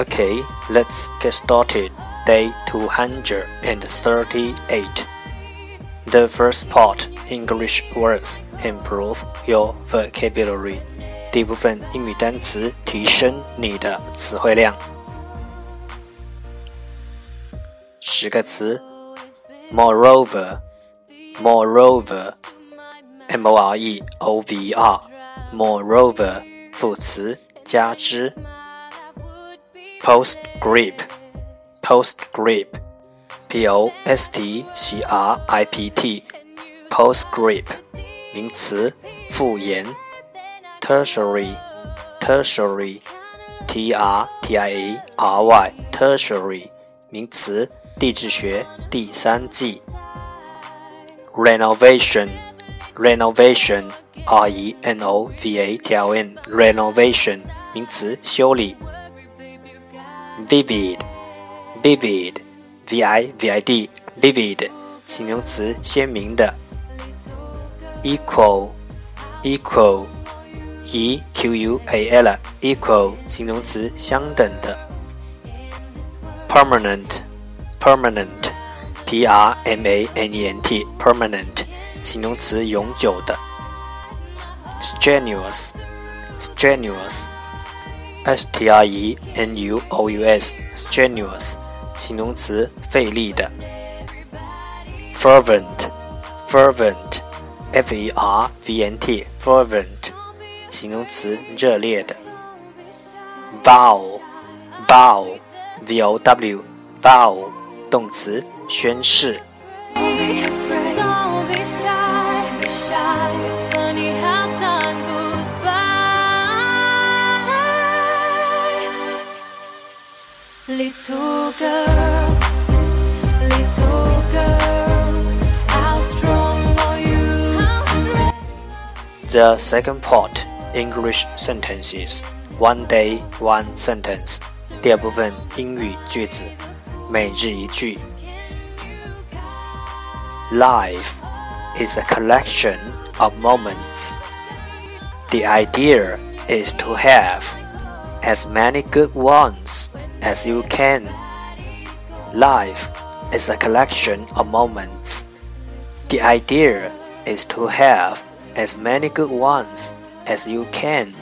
Okay, let's get started. Day 238. The first part English words improve your vocabulary. 第一部分英语单词提升你的词汇量。十个词，moreover，moreover，m o r e o v e r，moreover，副词加之。 Postscript, postscript, p o s t c r i p t, postscript，名词，附言。Tertiary, tertiary, Tertiary, T R T I A R Y, tertiary，名词，地质学第三纪。Renovation, renovation, r e n o v a t i o n, R E N O V A T I O N, Renovation, 名词，修理 vivid, vivid, v i v i d, vivid，形容词，鲜明的。equal, equal, e q u a l, equal，形容词，相等的。permanent, permanent, p r m a n e n t, permanent，形容词，永久的。strenuous, strenuous。 Strenuous, strenuous，形容词，费力的。Fervent, fervent, f-e-r-v-e-n-t, fervent，形容词，热烈的。Vow, vow, v-o-w, vow，动词，宣誓。Little girl, little girl, how strong are you? The second part English sentences. One day, one sentence. 第二部分英语句子，每日一句。Life is a collection of moments. The idea is to have as many good ones as you can. Life is a collection of moments. The idea is to have as many good ones as you can.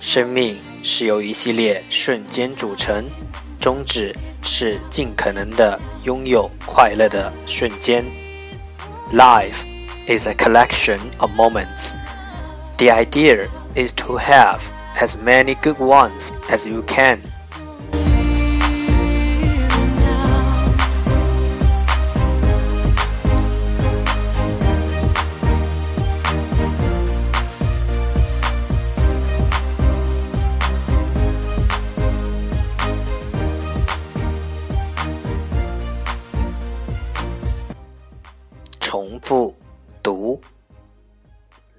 生命是由一系列瞬间组成，宗旨是尽可能的拥有快乐的瞬间。Life is a collection of moments. The idea is to have as many good ones as you can. 重复读。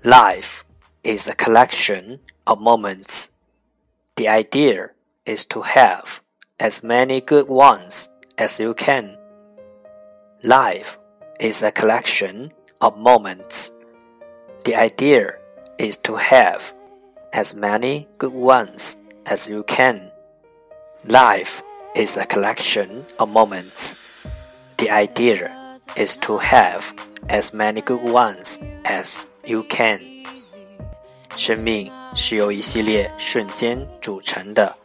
Life is a collection of moments. The idea is to have as many good ones as you can. Life is a collection of moments. The idea is to have as many good ones as you can. Life is a collection of moments. The idea is to have as many good ones as you can. 生命是由一系列瞬间组成的，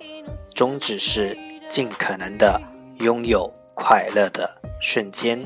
宗旨是尽可能的拥有快乐的瞬间。